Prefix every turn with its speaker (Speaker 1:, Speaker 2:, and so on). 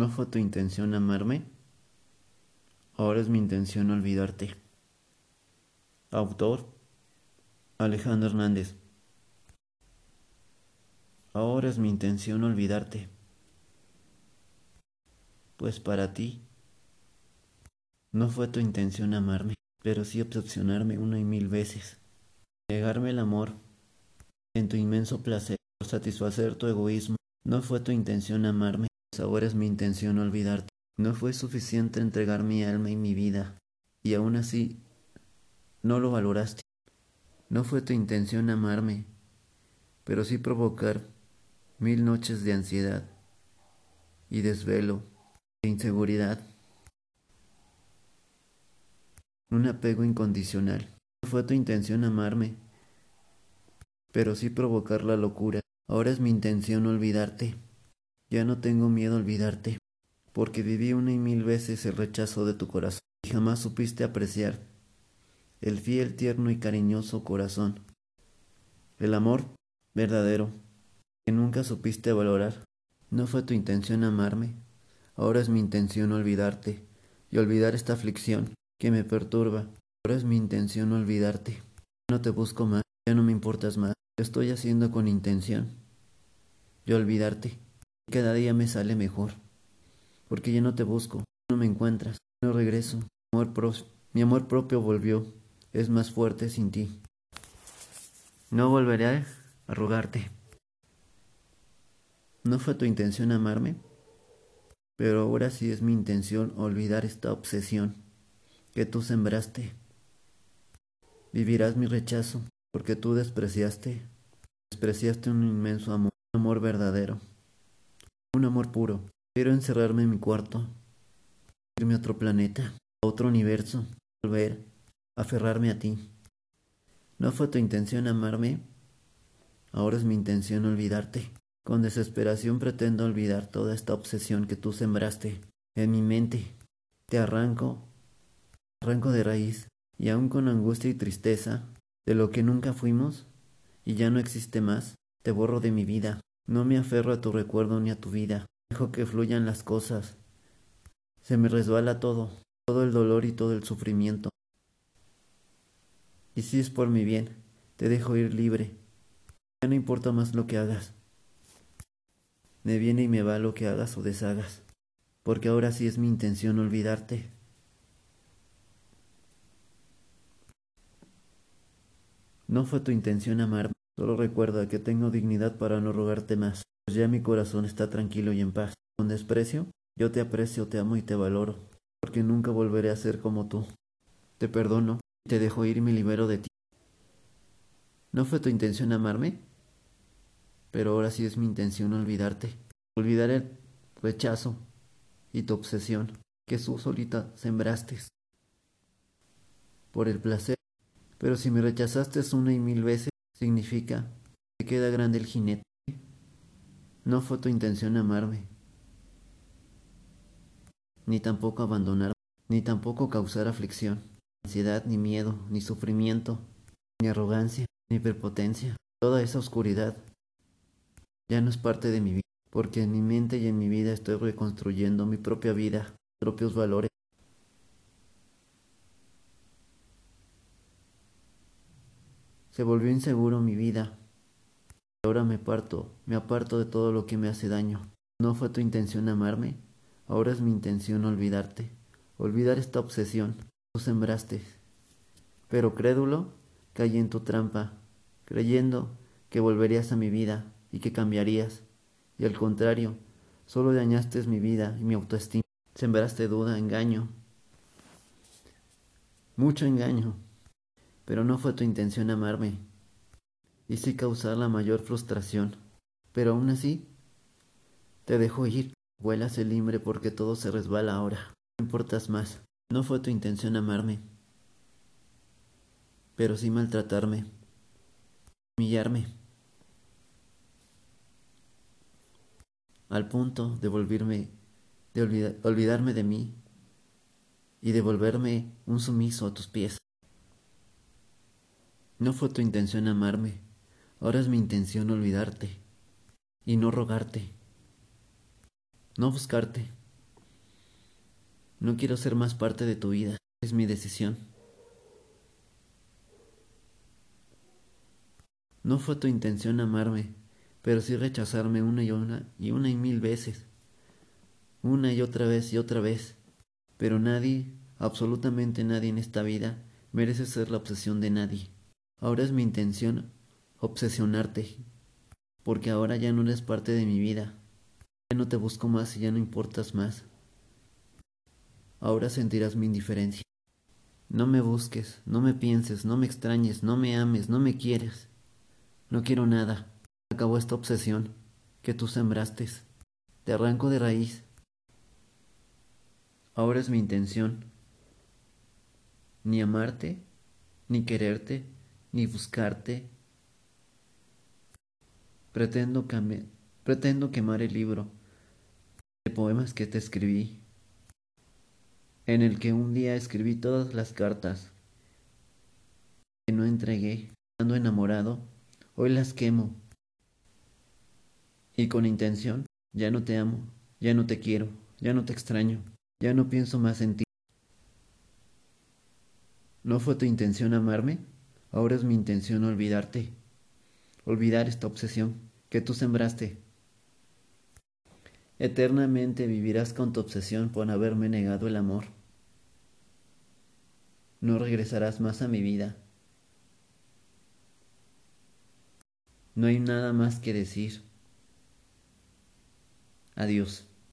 Speaker 1: ¿No fue tu intención amarme? Ahora es mi intención olvidarte. Autor Alejandro Hernández. Ahora es mi intención olvidarte. Pues para ti no fue tu intención amarme, pero sí obsesionarme una y mil veces. Negarme el amor en tu inmenso placer satisfacer tu egoísmo. No fue tu intención amarme, ahora es mi intención olvidarte. No fue suficiente entregar mi alma y mi vida, y aún así no lo valoraste. No fue tu intención amarme, pero sí provocar mil noches de ansiedad y desvelo e inseguridad. Un apego incondicional. No fue tu intención amarme, pero sí provocar la locura. Ahora es mi intención olvidarte. Ya no tengo miedo a olvidarte, porque viví una y mil veces el rechazo de tu corazón y jamás supiste apreciar el fiel, tierno y cariñoso corazón. El amor verdadero, que nunca supiste valorar. No fue tu intención amarme, ahora es mi intención olvidarte y olvidar esta aflicción que me perturba. Ahora es mi intención olvidarte. No te busco más, ya no me importas más. Lo estoy haciendo con intención de olvidarte. Cada día me sale mejor, porque ya no te busco, no me encuentras, no regreso. Mi amor, mi amor propio volvió, es más fuerte sin ti. No volveré a rogarte. ¿No fue tu intención amarme? Pero ahora sí es mi intención olvidar esta obsesión que tú sembraste. Vivirás mi rechazo porque tú despreciaste, despreciaste un inmenso amor, un amor verdadero, un amor puro. Quiero encerrarme en mi cuarto, irme a otro planeta, a otro universo, volver, aferrarme a ti. ¿No fue tu intención amarme? Ahora es mi intención olvidarte. Con desesperación pretendo olvidar toda esta obsesión que tú sembraste en mi mente. Te arranco, arranco de raíz, y aún con angustia y tristeza de lo que nunca fuimos y ya no existe más, te borro de mi vida. No me aferro a tu recuerdo ni a tu vida. Dejo que fluyan las cosas. Se me resbala todo, todo el dolor y todo el sufrimiento. Y si es por mi bien, te dejo ir libre. Ya no importa más lo que hagas. Me viene y me va lo que hagas o deshagas, porque ahora sí es mi intención olvidarte. No fue tu intención amarme, solo recuerda que tengo dignidad para no rogarte más, pues ya mi corazón está tranquilo y en paz. Con desprecio, yo te aprecio, te amo y te valoro, porque nunca volveré a ser como tú. Te perdono, te dejo ir y me libero de ti. ¿No fue tu intención amarme? pero ahora sí es mi intención olvidarte, olvidar el rechazo y tu obsesión que tú solita sembraste por el placer. Pero si me rechazaste una y mil veces, significa que queda grande el jinete. No fue tu intención amarme, ni tampoco abandonar, ni tampoco causar aflicción, ansiedad, ni miedo, ni sufrimiento, ni arrogancia, ni prepotencia, toda esa oscuridad ya no es parte de mi vida, porque en mi mente y en mi vida estoy reconstruyendo mi propia vida, propios valores. Se volvió inseguro mi vida. Ahora me parto, me aparto de todo lo que me hace daño. ¿No fue tu intención amarme? Ahora es mi intención olvidarte, olvidar esta obsesión. Tú sembraste. Pero crédulo, caí en tu trampa, creyendo que volverías a mi vida, y que cambiarías, y al contrario, solo dañaste mi vida y mi autoestima. Sembraste duda, engaño, mucho engaño, pero no fue tu intención amarme, y sí causar la mayor frustración, pero aún así, te dejo ir, vuelas el limbre porque todo se resbala ahora, no importas más, no fue tu intención amarme, pero sí maltratarme, humillarme. al punto de volverme, de olvidarme de mí y de volverme un sumiso a tus pies. No fue tu intención amarme, ahora es mi intención olvidarte y no rogarte, no buscarte, No quiero ser más parte de tu vida. Es mi decisión. No fue tu intención amarme, pero sí rechazarme una y una y una y mil veces. Una y otra vez y otra vez. Pero nadie, absolutamente nadie en esta vida, merece ser la obsesión de nadie. Ahora es mi intención obsesionarte, porque ahora ya no eres parte de mi vida. Ya no te busco más y ya no importas más. Ahora sentirás mi indiferencia. No me busques, no me pienses, no me extrañes, no me ames, no me quieres. No quiero nada. Acabó esta obsesión que tú sembraste. Te arranco de raíz. Ahora es mi intención. Ni amarte, ni quererte, ni buscarte. Pretendo, pretendo quemar el libro de poemas que te escribí, en el que un día escribí todas las cartas que no entregué, estando enamorado, hoy las quemo. Y con intención, ya no te amo, ya no te quiero, ya no te extraño, ya no pienso más en ti. ¿No fue tu intención amarme? Ahora es mi intención olvidarte, olvidar esta obsesión que tú sembraste. Eternamente vivirás con tu obsesión por haberme negado el amor. No regresarás más a mi vida. No hay nada más que decir. Adiós.